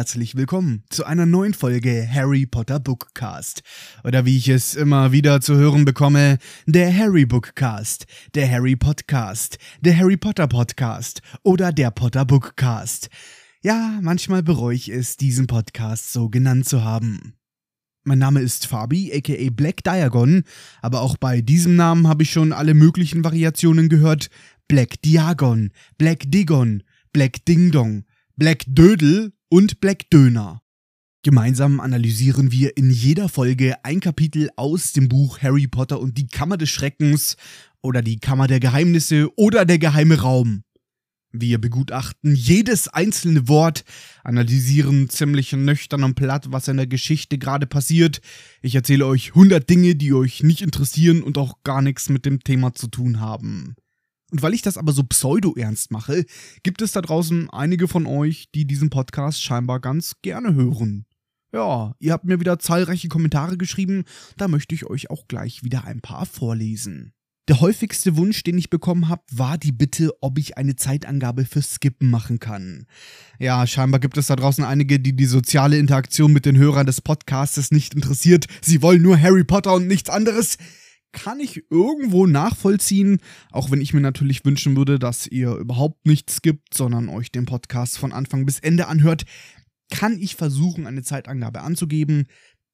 herzlich willkommen zu einer neuen Folge Harry Potter Bookcast. Oder wie ich es immer wieder zu hören bekomme, der Harry Bookcast, der Harry Podcast, der Harry Potter Podcast oder der Potter Bookcast. Ja, manchmal bereue ich es, diesen Podcast so genannt zu haben. Mein Name ist Fabi, aka Black Diagon, aber auch bei diesem Namen habe ich schon alle möglichen Variationen gehört. Black Diagon, Black Digon, Black Ding Dong, Black Dödel und Black Döner. Gemeinsam analysieren wir in jeder Folge ein Kapitel aus dem Buch Harry Potter und die Kammer des Schreckens oder die Kammer der Geheimnisse oder der geheime Raum. Wir begutachten jedes einzelne Wort, analysieren ziemlich nüchtern und platt, was in der Geschichte gerade passiert. Ich erzähle euch 100 Dinge, die euch nicht interessieren und auch gar nichts mit dem Thema zu tun haben. Und weil ich das aber so pseudo-ernst mache, gibt es da draußen einige von euch, die diesen Podcast scheinbar ganz gerne hören. Ja, ihr habt mir wieder zahlreiche Kommentare geschrieben, da möchte ich euch auch gleich wieder ein paar vorlesen. Der häufigste Wunsch, den ich bekommen habe, war die Bitte, ob ich eine Zeitangabe für Skippen machen kann. Ja, scheinbar gibt es da draußen einige, die die soziale Interaktion mit den Hörern des Podcasts nicht interessiert. Sie wollen nur Harry Potter und nichts anderes. Kann ich irgendwo nachvollziehen, auch wenn ich mir natürlich wünschen würde, dass ihr überhaupt nichts skippt, sondern euch den Podcast von Anfang bis Ende anhört, kann ich versuchen, eine Zeitangabe anzugeben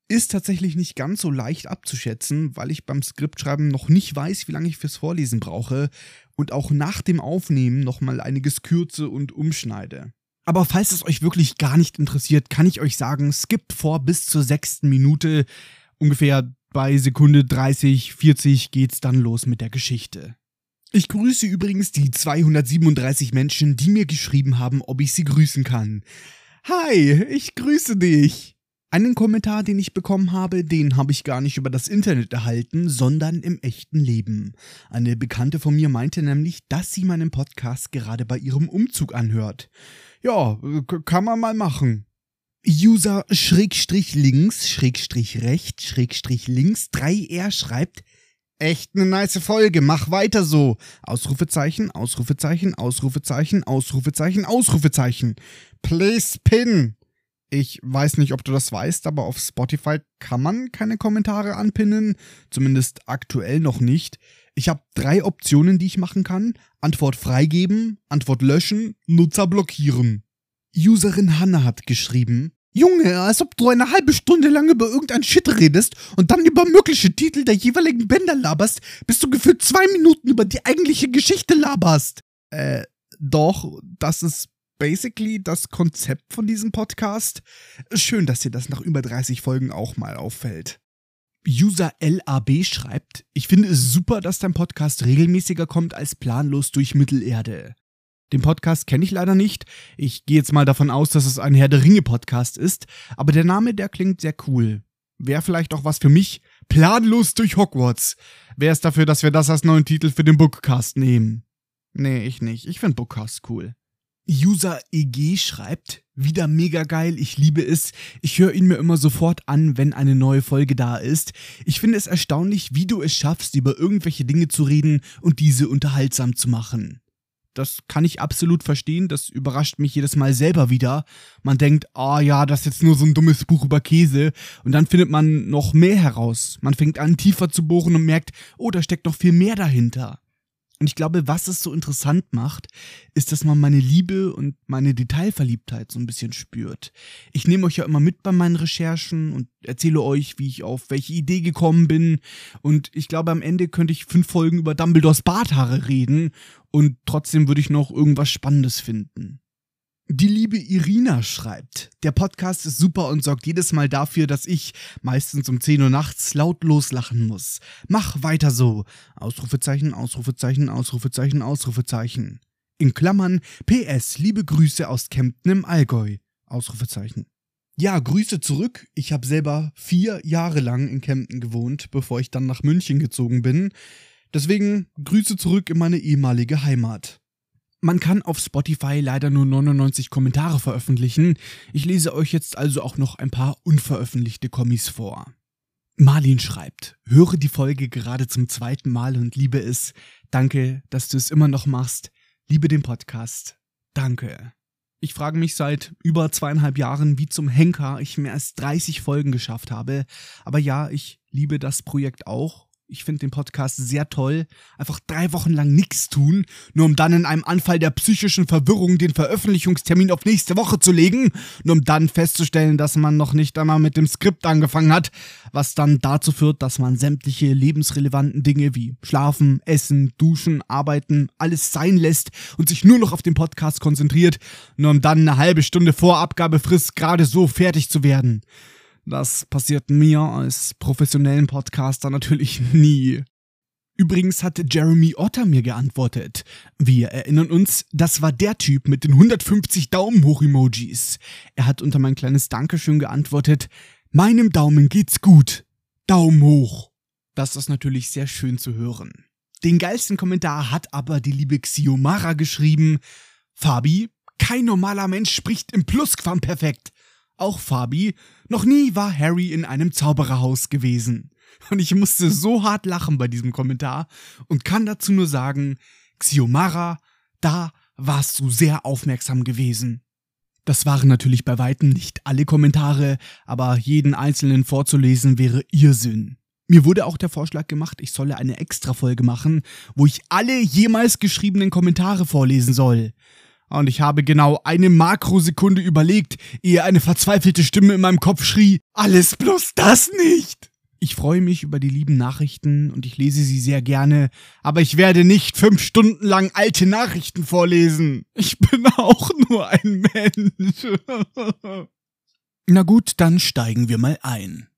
ist tatsächlich nicht ganz so leicht abzuschätzen, weil ich beim Skriptschreiben noch nicht weiß, wie lange ich fürs Vorlesen brauche und auch nach dem Aufnehmen nochmal einiges kürze und umschneide. Aber falls es euch wirklich gar nicht interessiert, kann ich euch sagen, skippt vor bis zur sechsten Minute. Ungefähr bei Sekunde 30, 40 geht's dann los mit der Geschichte. Ich grüße übrigens die 237 Menschen, die mir geschrieben haben, ob ich sie grüßen kann. Hi, ich grüße dich. Einen Kommentar, den ich bekommen habe, den habe ich gar nicht über das Internet erhalten, sondern im echten Leben. Eine Bekannte von mir meinte nämlich, dass sie meinen Podcast gerade bei ihrem Umzug anhört. Ja, kann man mal machen. User Schrägstrich links, Schrägstrich rechts, Schrägstrich links 3R schreibt, Echt eine nice Folge, mach weiter so. Ausrufezeichen, Ausrufezeichen, Ausrufezeichen, Ausrufezeichen, Ausrufezeichen. Please pin. Ich weiß nicht, ob du das weißt, aber auf Spotify kann man keine Kommentare anpinnen, zumindest aktuell noch nicht. Ich habe drei Optionen, die ich machen kann. Antwort freigeben, Antwort löschen, Nutzer blockieren. Userin Hanna hat geschrieben, Junge, als ob du eine halbe Stunde lang über irgendein Shit redest und dann über mögliche Titel der jeweiligen Bänder laberst, bis du gefühlt zwei Minuten über die eigentliche Geschichte laberst. Äh, doch, das ist basically das Konzept von diesem Podcast. Schön, dass dir das nach über 30 Folgen auch mal auffällt. User LAB schreibt, ich finde es super, dass dein Podcast regelmäßiger kommt als planlos durch Mittelerde. Den Podcast kenne ich leider nicht. Ich gehe jetzt mal davon aus, dass es ein Herr der Ringe Podcast ist, aber der Name, der klingt sehr cool. Wäre vielleicht auch was für mich. Planlos durch Hogwarts. Wäre es dafür, dass wir das als neuen Titel für den Bookcast nehmen? Nee, ich nicht. Ich finde Bookcast cool. User EG schreibt, wieder mega geil, ich liebe es. Ich höre ihn mir immer sofort an, wenn eine neue Folge da ist. Ich finde es erstaunlich, wie du es schaffst, über irgendwelche Dinge zu reden und diese unterhaltsam zu machen. Das kann ich absolut verstehen, das überrascht mich jedes Mal selber wieder. Man denkt, ah oh ja, das ist jetzt nur so ein dummes Buch über Käse. Und dann findet man noch mehr heraus. Man fängt an, tiefer zu bohren und merkt, oh, da steckt noch viel mehr dahinter. Und ich glaube, was es so interessant macht, ist, dass man meine Liebe und meine Detailverliebtheit so ein bisschen spürt. Ich nehme euch ja immer mit bei meinen Recherchen und erzähle euch, wie ich auf welche Idee gekommen bin. Und ich glaube, am Ende könnte ich fünf Folgen über Dumbledores Barthaare reden und trotzdem würde ich noch irgendwas Spannendes finden. Die liebe Irina schreibt, der Podcast ist super und sorgt jedes Mal dafür, dass ich, meistens um 10 Uhr nachts, laut loslachen muss. Mach weiter so. Ausrufezeichen, Ausrufezeichen, Ausrufezeichen, Ausrufezeichen. In Klammern, PS, liebe Grüße aus Kempten im Allgäu. Ausrufezeichen. Ja, Grüße zurück. Ich habe selber vier Jahre lang in Kempten gewohnt, bevor ich dann nach München gezogen bin. Deswegen Grüße zurück in meine ehemalige Heimat. Man kann auf Spotify leider nur 99 Kommentare veröffentlichen. Ich lese euch jetzt also auch noch ein paar unveröffentlichte Kommis vor. Marlin schreibt, höre die Folge gerade zum zweiten Mal und liebe es. Danke, dass du es immer noch machst. Liebe den Podcast. Danke. Ich frage mich seit über zweieinhalb Jahren, wie zum Henker ich mehr als 30 Folgen geschafft habe. Aber ja, ich liebe das Projekt auch ich finde den Podcast sehr toll. Einfach drei Wochen lang nichts tun, nur um dann in einem Anfall der psychischen Verwirrung den Veröffentlichungstermin auf nächste Woche zu legen, nur um dann festzustellen, dass man noch nicht einmal mit dem Skript angefangen hat, was dann dazu führt, dass man sämtliche lebensrelevanten Dinge wie Schlafen, Essen, Duschen, Arbeiten, alles sein lässt und sich nur noch auf den Podcast konzentriert, nur um dann eine halbe Stunde vor Abgabefrist gerade so fertig zu werden. Das passiert mir als professionellen Podcaster natürlich nie. Übrigens hat Jeremy Otter mir geantwortet. Wir erinnern uns, das war der Typ mit den 150 Daumen hoch Emojis. Er hat unter mein kleines Dankeschön geantwortet, meinem Daumen geht's gut. Daumen hoch. Das ist natürlich sehr schön zu hören. Den geilsten Kommentar hat aber die liebe Xiomara geschrieben. Fabi, kein normaler Mensch spricht im Plusquamperfekt. Auch Fabi, noch nie war Harry in einem Zaubererhaus gewesen. Und ich musste so hart lachen bei diesem Kommentar und kann dazu nur sagen, Xiomara, da warst du sehr aufmerksam gewesen. Das waren natürlich bei weitem nicht alle Kommentare, aber jeden einzelnen vorzulesen wäre Irrsinn. Mir wurde auch der Vorschlag gemacht, ich solle eine Extra-Folge machen, wo ich alle jemals geschriebenen Kommentare vorlesen soll. Und ich habe genau eine Makrosekunde überlegt, ehe eine verzweifelte Stimme in meinem Kopf schrie, alles bloß das nicht! Ich freue mich über die lieben Nachrichten und ich lese sie sehr gerne, aber ich werde nicht fünf Stunden lang alte Nachrichten vorlesen. Ich bin auch nur ein Mensch. Na gut, dann steigen wir mal ein.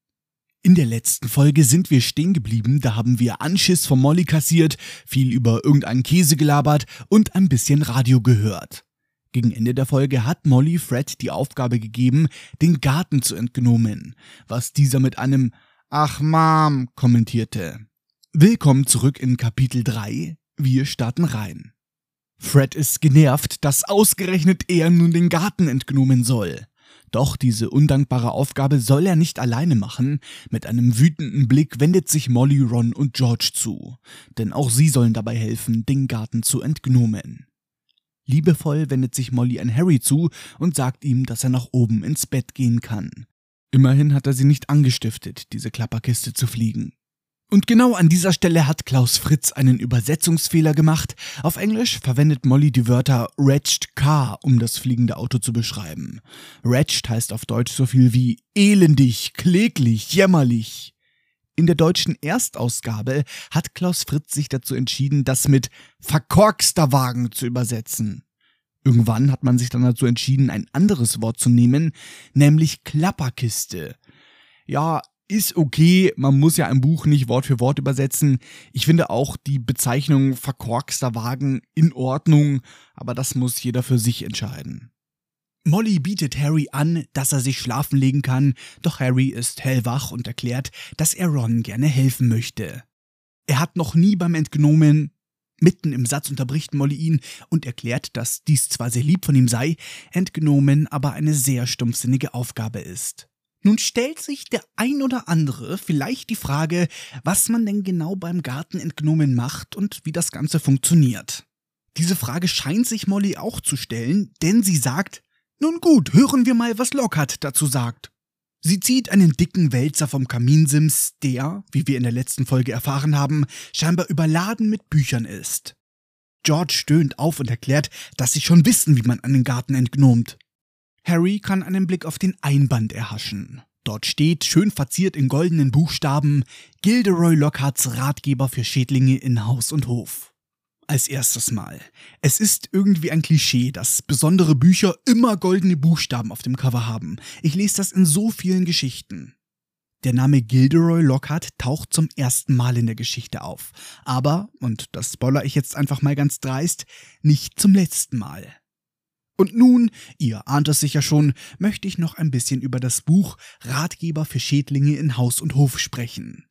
In der letzten Folge sind wir stehen geblieben, da haben wir Anschiss von Molly kassiert, viel über irgendeinen Käse gelabert und ein bisschen Radio gehört. Gegen Ende der Folge hat Molly Fred die Aufgabe gegeben, den Garten zu entgnomen, was dieser mit einem Ach Mom kommentierte. Willkommen zurück in Kapitel 3. Wir starten rein. Fred ist genervt, dass ausgerechnet er nun den Garten entgnomen soll. Doch diese undankbare Aufgabe soll er nicht alleine machen. Mit einem wütenden Blick wendet sich Molly, Ron und George zu. Denn auch sie sollen dabei helfen, den Garten zu entgnomen. Liebevoll wendet sich Molly an Harry zu und sagt ihm, dass er nach oben ins Bett gehen kann. Immerhin hat er sie nicht angestiftet, diese Klapperkiste zu fliegen. Und genau an dieser Stelle hat Klaus Fritz einen Übersetzungsfehler gemacht. Auf Englisch verwendet Molly die Wörter wretched car, um das fliegende Auto zu beschreiben. Wretched heißt auf Deutsch so viel wie elendig, kläglich, jämmerlich. In der deutschen Erstausgabe hat Klaus Fritz sich dazu entschieden, das mit verkorkster Wagen zu übersetzen. Irgendwann hat man sich dann dazu entschieden, ein anderes Wort zu nehmen, nämlich Klapperkiste. Ja, ist okay, man muss ja ein Buch nicht Wort für Wort übersetzen. Ich finde auch die Bezeichnung verkorkster Wagen in Ordnung, aber das muss jeder für sich entscheiden. Molly bietet Harry an, dass er sich schlafen legen kann, doch Harry ist hellwach und erklärt, dass er Ron gerne helfen möchte. Er hat noch nie beim Entgnomen Mitten im Satz unterbricht Molly ihn und erklärt, dass dies zwar sehr lieb von ihm sei, Entgnomen aber eine sehr stumpfsinnige Aufgabe ist. Nun stellt sich der ein oder andere vielleicht die Frage, was man denn genau beim Garten entgnomen macht und wie das Ganze funktioniert. Diese Frage scheint sich Molly auch zu stellen, denn sie sagt, nun gut, hören wir mal, was Lockhart dazu sagt. Sie zieht einen dicken Wälzer vom Kaminsims, der, wie wir in der letzten Folge erfahren haben, scheinbar überladen mit Büchern ist. George stöhnt auf und erklärt, dass sie schon wissen, wie man einen Garten entgnomt. Harry kann einen Blick auf den Einband erhaschen. Dort steht, schön verziert in goldenen Buchstaben, Gilderoy Lockharts Ratgeber für Schädlinge in Haus und Hof. Als erstes Mal. Es ist irgendwie ein Klischee, dass besondere Bücher immer goldene Buchstaben auf dem Cover haben. Ich lese das in so vielen Geschichten. Der Name Gilderoy Lockhart taucht zum ersten Mal in der Geschichte auf. Aber, und das spoiler ich jetzt einfach mal ganz dreist, nicht zum letzten Mal. Und nun, ihr ahnt es sicher schon, möchte ich noch ein bisschen über das Buch Ratgeber für Schädlinge in Haus und Hof sprechen.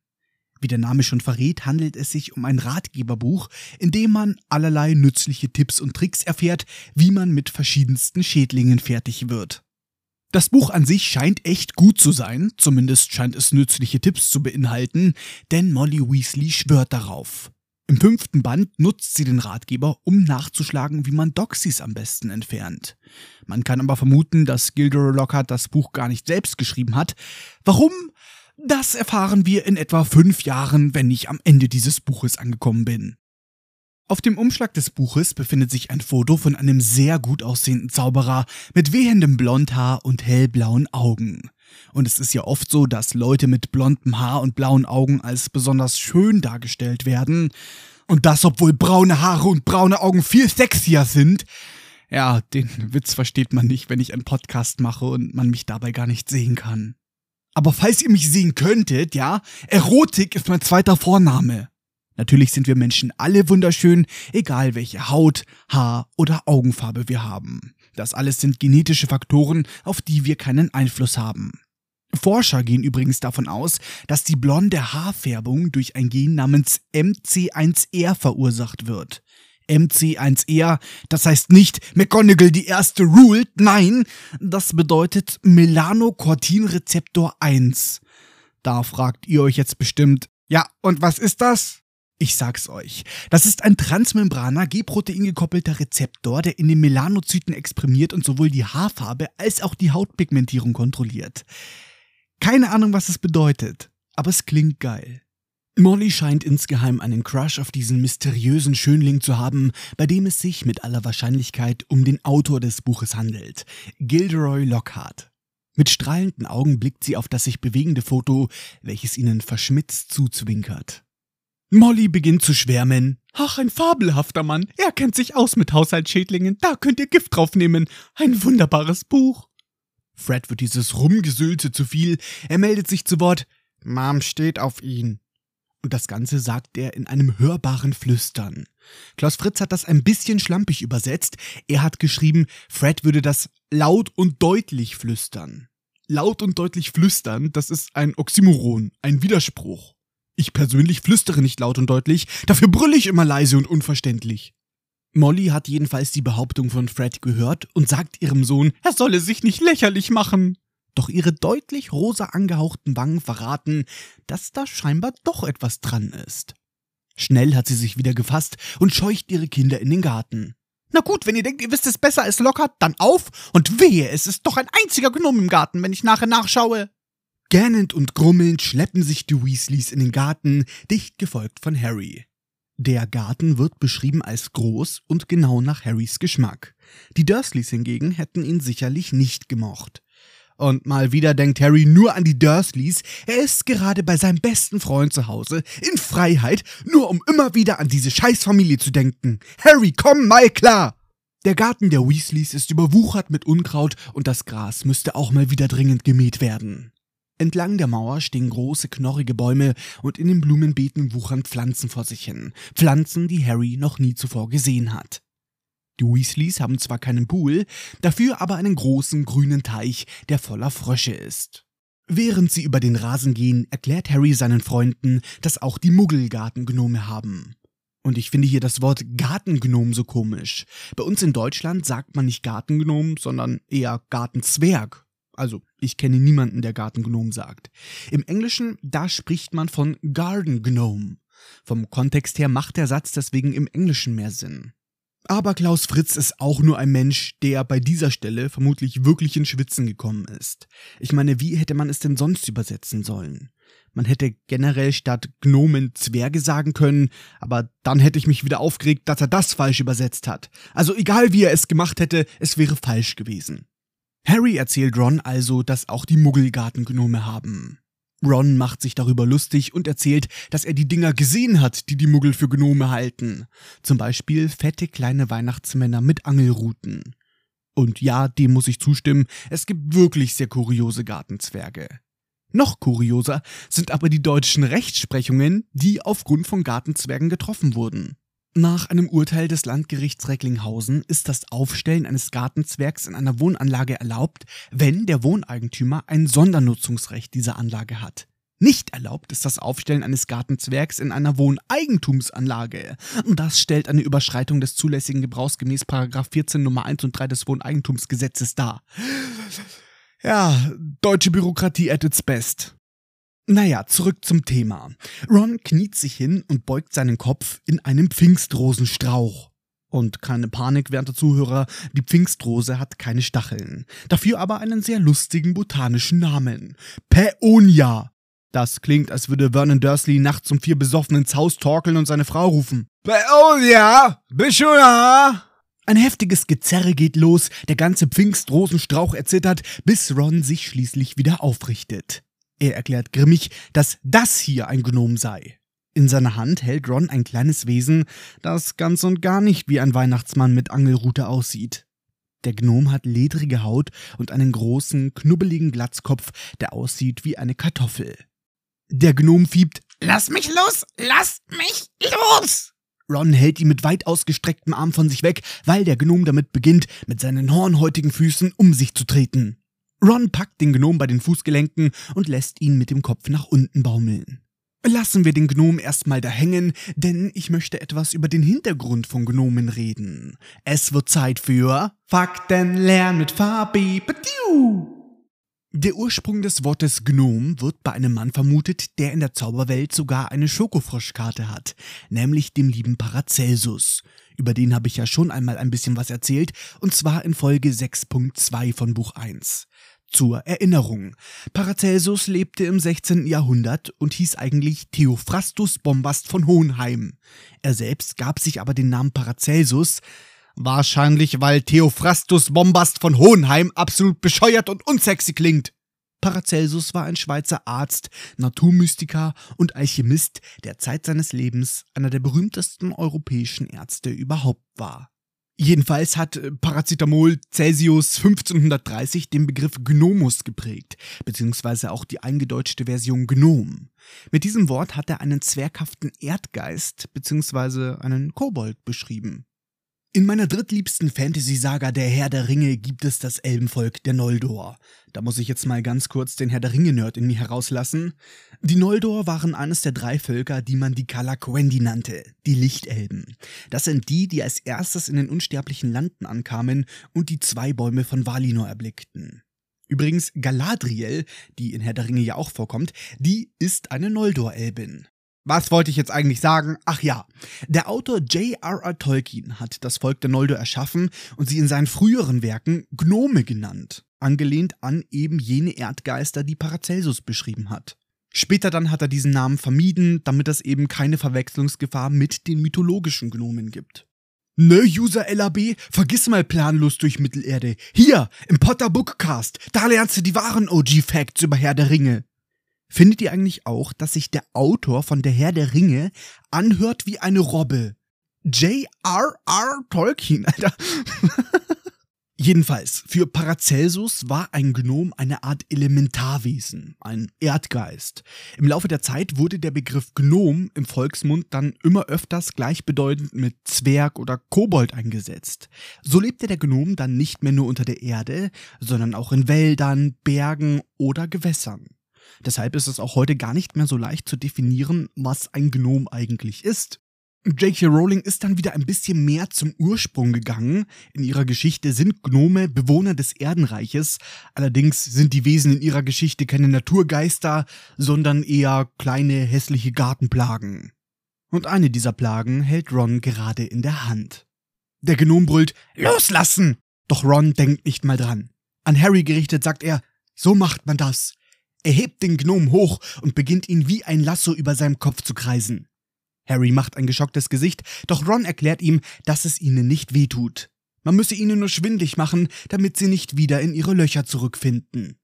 Wie der Name schon verrät, handelt es sich um ein Ratgeberbuch, in dem man allerlei nützliche Tipps und Tricks erfährt, wie man mit verschiedensten Schädlingen fertig wird. Das Buch an sich scheint echt gut zu sein, zumindest scheint es nützliche Tipps zu beinhalten, denn Molly Weasley schwört darauf. Im fünften Band nutzt sie den Ratgeber, um nachzuschlagen, wie man Doxys am besten entfernt. Man kann aber vermuten, dass Gilderoy Lockhart das Buch gar nicht selbst geschrieben hat. Warum? Das erfahren wir in etwa fünf Jahren, wenn ich am Ende dieses Buches angekommen bin. Auf dem Umschlag des Buches befindet sich ein Foto von einem sehr gut aussehenden Zauberer mit wehendem Blondhaar und hellblauen Augen. Und es ist ja oft so, dass Leute mit blondem Haar und blauen Augen als besonders schön dargestellt werden. Und das, obwohl braune Haare und braune Augen viel sexier sind. Ja, den Witz versteht man nicht, wenn ich einen Podcast mache und man mich dabei gar nicht sehen kann. Aber falls ihr mich sehen könntet, ja, Erotik ist mein zweiter Vorname. Natürlich sind wir Menschen alle wunderschön, egal welche Haut, Haar oder Augenfarbe wir haben. Das alles sind genetische Faktoren, auf die wir keinen Einfluss haben. Forscher gehen übrigens davon aus, dass die blonde Haarfärbung durch ein Gen namens MC1R verursacht wird. MC1R, das heißt nicht McGonagall die erste ruled, nein, das bedeutet Melanocortin-Rezeptor 1. Da fragt ihr euch jetzt bestimmt, ja, und was ist das? Ich sag's euch. Das ist ein transmembraner, G-Protein gekoppelter Rezeptor, der in den Melanozyten exprimiert und sowohl die Haarfarbe als auch die Hautpigmentierung kontrolliert. Keine Ahnung, was es bedeutet, aber es klingt geil. Molly scheint insgeheim einen Crush auf diesen mysteriösen Schönling zu haben, bei dem es sich mit aller Wahrscheinlichkeit um den Autor des Buches handelt, Gilderoy Lockhart. Mit strahlenden Augen blickt sie auf das sich bewegende Foto, welches ihnen verschmitzt zuzwinkert. Molly beginnt zu schwärmen. Ach, ein fabelhafter Mann. Er kennt sich aus mit Haushaltsschädlingen. Da könnt ihr Gift draufnehmen. Ein wunderbares Buch. Fred wird dieses Rumgesülte zu viel. Er meldet sich zu Wort. Mom steht auf ihn. Und das Ganze sagt er in einem hörbaren Flüstern. Klaus Fritz hat das ein bisschen schlampig übersetzt. Er hat geschrieben, Fred würde das laut und deutlich flüstern. Laut und deutlich flüstern, das ist ein Oxymoron, ein Widerspruch. Ich persönlich flüstere nicht laut und deutlich, dafür brülle ich immer leise und unverständlich. Molly hat jedenfalls die Behauptung von Fred gehört und sagt ihrem Sohn, er solle sich nicht lächerlich machen. Doch ihre deutlich rosa angehauchten Wangen verraten, dass da scheinbar doch etwas dran ist. Schnell hat sie sich wieder gefasst und scheucht ihre Kinder in den Garten. Na gut, wenn ihr denkt, ihr wisst es besser als locker, dann auf und wehe, es ist doch ein einziger Gnom im Garten, wenn ich nachher nachschaue. Gähnend und grummelnd schleppen sich die Weasleys in den Garten, dicht gefolgt von Harry. Der Garten wird beschrieben als groß und genau nach Harrys Geschmack. Die Dursleys hingegen hätten ihn sicherlich nicht gemocht. Und mal wieder denkt Harry nur an die Dursleys. Er ist gerade bei seinem besten Freund zu Hause, in Freiheit, nur um immer wieder an diese Scheißfamilie zu denken. Harry, komm mal klar! Der Garten der Weasleys ist überwuchert mit Unkraut und das Gras müsste auch mal wieder dringend gemäht werden. Entlang der Mauer stehen große, knorrige Bäume und in den Blumenbeeten wuchern Pflanzen vor sich hin. Pflanzen, die Harry noch nie zuvor gesehen hat. Die Weasleys haben zwar keinen Pool, dafür aber einen großen grünen Teich, der voller Frösche ist. Während sie über den Rasen gehen, erklärt Harry seinen Freunden, dass auch die Muggel Gartengnome haben. Und ich finde hier das Wort Gartengnom so komisch. Bei uns in Deutschland sagt man nicht Gartengnom, sondern eher Gartenzwerg also, ich kenne niemanden, der Gartengnom sagt. Im Englischen, da spricht man von Garden Gnome. Vom Kontext her macht der Satz deswegen im Englischen mehr Sinn. Aber Klaus Fritz ist auch nur ein Mensch, der bei dieser Stelle vermutlich wirklich in Schwitzen gekommen ist. Ich meine, wie hätte man es denn sonst übersetzen sollen? Man hätte generell statt Gnomen Zwerge sagen können, aber dann hätte ich mich wieder aufgeregt, dass er das falsch übersetzt hat. Also egal wie er es gemacht hätte, es wäre falsch gewesen. Harry erzählt Ron also, dass auch die Muggel Gartengnome haben. Ron macht sich darüber lustig und erzählt, dass er die Dinger gesehen hat, die die Muggel für Gnome halten. Zum Beispiel fette kleine Weihnachtsmänner mit Angelruten. Und ja, dem muss ich zustimmen, es gibt wirklich sehr kuriose Gartenzwerge. Noch kurioser sind aber die deutschen Rechtsprechungen, die aufgrund von Gartenzwergen getroffen wurden. Nach einem Urteil des Landgerichts Recklinghausen ist das Aufstellen eines Gartenzwergs in einer Wohnanlage erlaubt, wenn der Wohneigentümer ein Sondernutzungsrecht dieser Anlage hat. Nicht erlaubt ist das Aufstellen eines Gartenzwergs in einer Wohneigentumsanlage. Das stellt eine Überschreitung des zulässigen Gebrauchs gemäß 14 Nummer 1 und 3 des Wohneigentumsgesetzes dar. Ja, deutsche Bürokratie at its best. Naja, zurück zum Thema. Ron kniet sich hin und beugt seinen Kopf in einem Pfingstrosenstrauch. Und keine Panik, werte Zuhörer, die Pfingstrose hat keine Stacheln. Dafür aber einen sehr lustigen botanischen Namen. Päonia. Das klingt, als würde Vernon Dursley nachts um vier besoffen ins Haus torkeln und seine Frau rufen. Päonia, bist du da? Ein heftiges Gezerre geht los, der ganze Pfingstrosenstrauch erzittert, bis Ron sich schließlich wieder aufrichtet. Er erklärt grimmig, dass das hier ein Gnom sei. In seiner Hand hält Ron ein kleines Wesen, das ganz und gar nicht wie ein Weihnachtsmann mit Angelrute aussieht. Der Gnom hat ledrige Haut und einen großen, knubbeligen Glatzkopf, der aussieht wie eine Kartoffel. Der Gnom fiebt, Lass mich los! Lass mich los! Ron hält ihn mit weit ausgestrecktem Arm von sich weg, weil der Gnom damit beginnt, mit seinen hornhäutigen Füßen um sich zu treten. Ron packt den Gnom bei den Fußgelenken und lässt ihn mit dem Kopf nach unten baumeln. Lassen wir den Gnom erstmal da hängen, denn ich möchte etwas über den Hintergrund von Gnomen reden. Es wird Zeit für Fakten lernen mit Fabi. Der Ursprung des Wortes Gnom wird bei einem Mann vermutet, der in der Zauberwelt sogar eine Schokofroschkarte hat, nämlich dem lieben Paracelsus. Über den habe ich ja schon einmal ein bisschen was erzählt, und zwar in Folge 6.2 von Buch 1. Zur Erinnerung. Paracelsus lebte im 16. Jahrhundert und hieß eigentlich Theophrastus Bombast von Hohenheim. Er selbst gab sich aber den Namen Paracelsus, wahrscheinlich weil Theophrastus Bombast von Hohenheim absolut bescheuert und unsexy klingt. Paracelsus war ein Schweizer Arzt, Naturmystiker und Alchemist, der Zeit seines Lebens einer der berühmtesten europäischen Ärzte überhaupt war. Jedenfalls hat äh, Paracetamol Celsius 1530 den Begriff Gnomus geprägt, beziehungsweise auch die eingedeutschte Version Gnom. Mit diesem Wort hat er einen zwerghaften Erdgeist, beziehungsweise einen Kobold beschrieben. In meiner drittliebsten Fantasy-Saga Der Herr der Ringe gibt es das Elbenvolk der Noldor. Da muss ich jetzt mal ganz kurz den Herr der Ringe-Nerd in mir herauslassen. Die Noldor waren eines der drei Völker, die man die Kalaquendi nannte, die Lichtelben. Das sind die, die als erstes in den unsterblichen Landen ankamen und die zwei Bäume von Valinor erblickten. Übrigens, Galadriel, die in Herr der Ringe ja auch vorkommt, die ist eine Noldor-Elbin. Was wollte ich jetzt eigentlich sagen? Ach ja, der Autor J.R.R. Tolkien hat das Volk der Noldor erschaffen und sie in seinen früheren Werken Gnome genannt, angelehnt an eben jene Erdgeister, die Paracelsus beschrieben hat. Später dann hat er diesen Namen vermieden, damit es eben keine Verwechslungsgefahr mit den mythologischen Gnomen gibt. Ne, User LAB, vergiss mal planlos durch Mittelerde. Hier, im Potter Bookcast, da lernst du die wahren OG-Facts über Herr der Ringe. Findet ihr eigentlich auch, dass sich der Autor von Der Herr der Ringe anhört wie eine Robbe? J.R.R. Tolkien, Alter. Jedenfalls, für Paracelsus war ein Gnom eine Art Elementarwesen, ein Erdgeist. Im Laufe der Zeit wurde der Begriff Gnom im Volksmund dann immer öfters gleichbedeutend mit Zwerg oder Kobold eingesetzt. So lebte der Gnom dann nicht mehr nur unter der Erde, sondern auch in Wäldern, Bergen oder Gewässern. Deshalb ist es auch heute gar nicht mehr so leicht zu definieren, was ein Gnom eigentlich ist. J.K. Rowling ist dann wieder ein bisschen mehr zum Ursprung gegangen. In ihrer Geschichte sind Gnome Bewohner des Erdenreiches, allerdings sind die Wesen in ihrer Geschichte keine Naturgeister, sondern eher kleine hässliche Gartenplagen. Und eine dieser Plagen hält Ron gerade in der Hand. Der Gnom brüllt Loslassen! Doch Ron denkt nicht mal dran. An Harry gerichtet sagt er, so macht man das. Er hebt den Gnom hoch und beginnt ihn wie ein Lasso über seinem Kopf zu kreisen. Harry macht ein geschocktes Gesicht, doch Ron erklärt ihm, dass es ihnen nicht wehtut. Man müsse ihnen nur schwindlig machen, damit sie nicht wieder in ihre Löcher zurückfinden.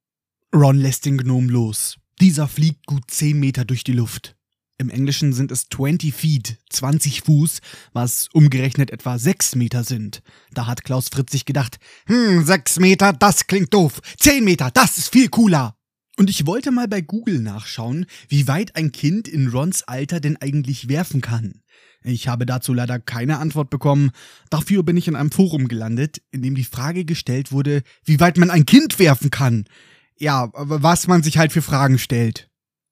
Ron lässt den Gnom los. Dieser fliegt gut 10 Meter durch die Luft. Im Englischen sind es 20 Feet, 20 Fuß, was umgerechnet etwa 6 Meter sind. Da hat Klaus Fritz sich gedacht, hm, 6 Meter, das klingt doof. 10 Meter, das ist viel cooler. Und ich wollte mal bei Google nachschauen, wie weit ein Kind in Rons Alter denn eigentlich werfen kann. Ich habe dazu leider keine Antwort bekommen. Dafür bin ich in einem Forum gelandet, in dem die Frage gestellt wurde, wie weit man ein Kind werfen kann. Ja, was man sich halt für Fragen stellt.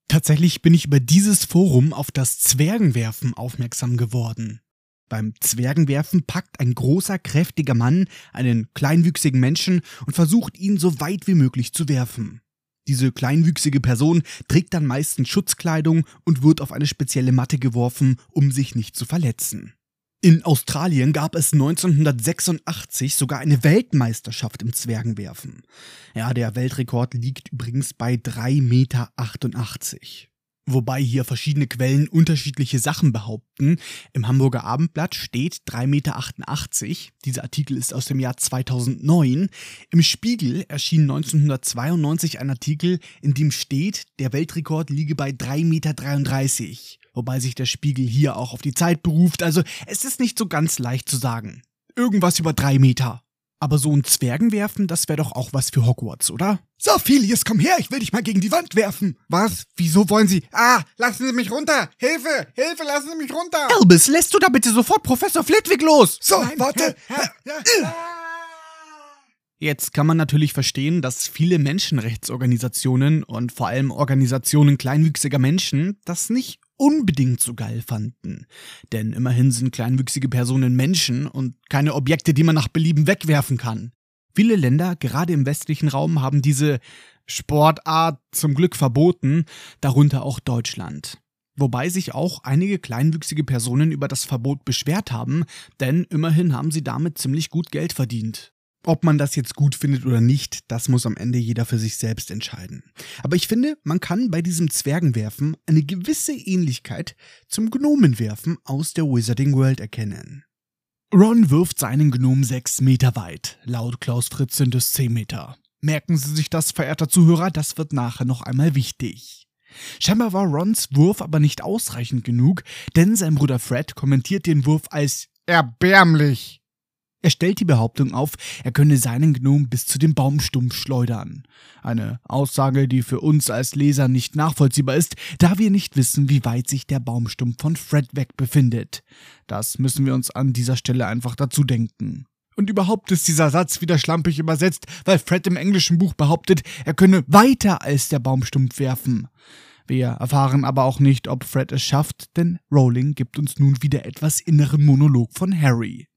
Tatsächlich bin ich über dieses Forum auf das Zwergenwerfen aufmerksam geworden. Beim Zwergenwerfen packt ein großer, kräftiger Mann einen kleinwüchsigen Menschen und versucht ihn so weit wie möglich zu werfen. Diese kleinwüchsige Person trägt dann meistens Schutzkleidung und wird auf eine spezielle Matte geworfen, um sich nicht zu verletzen. In Australien gab es 1986 sogar eine Weltmeisterschaft im Zwergenwerfen. Ja, der Weltrekord liegt übrigens bei 3,88 Meter. Wobei hier verschiedene Quellen unterschiedliche Sachen behaupten. Im Hamburger Abendblatt steht 3,88 Meter. Dieser Artikel ist aus dem Jahr 2009. Im Spiegel erschien 1992 ein Artikel, in dem steht, der Weltrekord liege bei 3,33 Meter. Wobei sich der Spiegel hier auch auf die Zeit beruft. Also es ist nicht so ganz leicht zu sagen. Irgendwas über drei Meter. Aber so ein Zwergenwerfen, das wäre doch auch was für Hogwarts, oder? So, Philius, komm her, ich will dich mal gegen die Wand werfen. Was? Wieso wollen Sie? Ah, lassen Sie mich runter! Hilfe! Hilfe, lassen Sie mich runter! Albus, lässt du da bitte sofort Professor Flitwick los? So, Nein. warte. Jetzt kann man natürlich verstehen, dass viele Menschenrechtsorganisationen und vor allem Organisationen kleinwüchsiger Menschen das nicht unbedingt so geil fanden. Denn immerhin sind kleinwüchsige Personen Menschen und keine Objekte, die man nach Belieben wegwerfen kann. Viele Länder, gerade im westlichen Raum, haben diese Sportart zum Glück verboten, darunter auch Deutschland. Wobei sich auch einige kleinwüchsige Personen über das Verbot beschwert haben, denn immerhin haben sie damit ziemlich gut Geld verdient. Ob man das jetzt gut findet oder nicht, das muss am Ende jeder für sich selbst entscheiden. Aber ich finde, man kann bei diesem Zwergenwerfen eine gewisse Ähnlichkeit zum Gnomenwerfen aus der Wizarding World erkennen. Ron wirft seinen Gnom sechs Meter weit. Laut Klaus Fritz sind es zehn Meter. Merken Sie sich das, verehrter Zuhörer, das wird nachher noch einmal wichtig. Scheinbar war Rons Wurf aber nicht ausreichend genug, denn sein Bruder Fred kommentiert den Wurf als erbärmlich. Er stellt die Behauptung auf, er könne seinen Gnom bis zu dem Baumstumpf schleudern. Eine Aussage, die für uns als Leser nicht nachvollziehbar ist, da wir nicht wissen, wie weit sich der Baumstumpf von Fred weg befindet. Das müssen wir uns an dieser Stelle einfach dazu denken. Und überhaupt ist dieser Satz wieder schlampig übersetzt, weil Fred im englischen Buch behauptet, er könne weiter als der Baumstumpf werfen. Wir erfahren aber auch nicht, ob Fred es schafft, denn Rowling gibt uns nun wieder etwas inneren Monolog von Harry.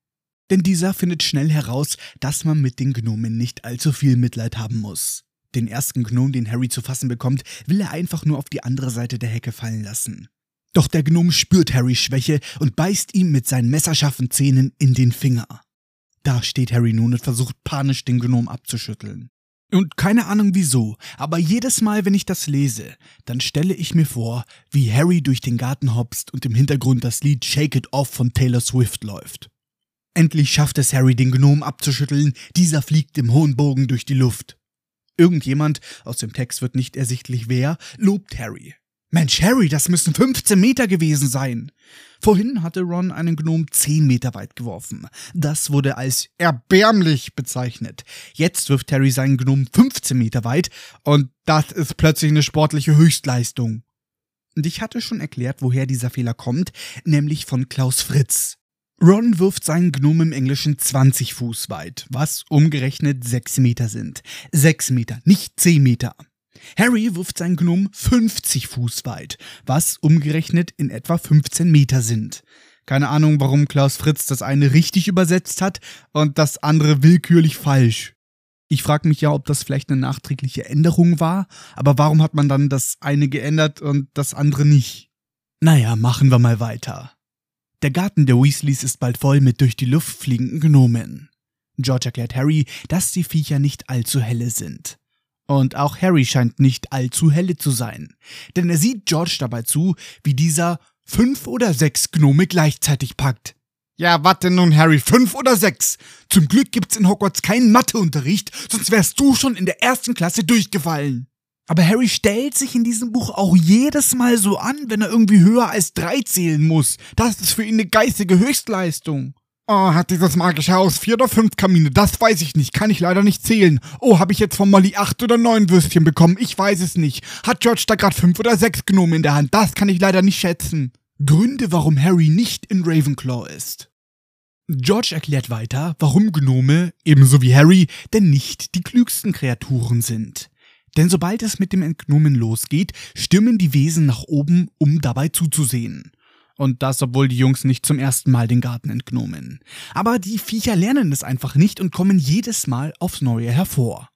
Denn dieser findet schnell heraus, dass man mit den Gnomen nicht allzu viel Mitleid haben muss. Den ersten Gnom, den Harry zu fassen bekommt, will er einfach nur auf die andere Seite der Hecke fallen lassen. Doch der Gnom spürt Harrys Schwäche und beißt ihm mit seinen messerscharfen Zähnen in den Finger. Da steht Harry nun und versucht panisch den Gnom abzuschütteln. Und keine Ahnung wieso, aber jedes Mal, wenn ich das lese, dann stelle ich mir vor, wie Harry durch den Garten hopst und im Hintergrund das Lied Shake It Off von Taylor Swift läuft. Endlich schafft es Harry, den Gnom abzuschütteln, dieser fliegt im hohen Bogen durch die Luft. Irgendjemand, aus dem Text wird nicht ersichtlich wer, lobt Harry. Mensch, Harry, das müssen 15 Meter gewesen sein. Vorhin hatte Ron einen Gnom 10 Meter weit geworfen. Das wurde als erbärmlich bezeichnet. Jetzt wirft Harry seinen Gnom 15 Meter weit und das ist plötzlich eine sportliche Höchstleistung. Und ich hatte schon erklärt, woher dieser Fehler kommt, nämlich von Klaus Fritz. Ron wirft seinen Gnome im Englischen 20 Fuß weit, was umgerechnet 6 Meter sind. 6 Meter, nicht 10 Meter. Harry wirft seinen Gnome 50 Fuß weit, was umgerechnet in etwa 15 Meter sind. Keine Ahnung, warum Klaus Fritz das eine richtig übersetzt hat und das andere willkürlich falsch. Ich frage mich ja, ob das vielleicht eine nachträgliche Änderung war, aber warum hat man dann das eine geändert und das andere nicht? Naja, machen wir mal weiter. Der Garten der Weasleys ist bald voll mit durch die Luft fliegenden Gnomen. George erklärt Harry, dass die Viecher nicht allzu helle sind. Und auch Harry scheint nicht allzu helle zu sein, denn er sieht George dabei zu, wie dieser fünf oder sechs Gnome gleichzeitig packt. Ja, warte nun, Harry, fünf oder sechs? Zum Glück gibt's in Hogwarts keinen Matheunterricht, sonst wärst du schon in der ersten Klasse durchgefallen. Aber Harry stellt sich in diesem Buch auch jedes Mal so an, wenn er irgendwie höher als drei zählen muss. Das ist für ihn eine geistige Höchstleistung. Oh, hat dieses magische Haus vier oder fünf Kamine? Das weiß ich nicht, kann ich leider nicht zählen. Oh, habe ich jetzt von Molly acht oder neun Würstchen bekommen? Ich weiß es nicht. Hat George da gerade fünf oder sechs genommen in der Hand? Das kann ich leider nicht schätzen. Gründe, warum Harry nicht in Ravenclaw ist. George erklärt weiter, warum Gnome, ebenso wie Harry, denn nicht die klügsten Kreaturen sind. Denn sobald es mit dem Entgnomen losgeht, stürmen die Wesen nach oben, um dabei zuzusehen. Und das, obwohl die Jungs nicht zum ersten Mal den Garten entgnomen. Aber die Viecher lernen es einfach nicht und kommen jedes Mal aufs Neue hervor.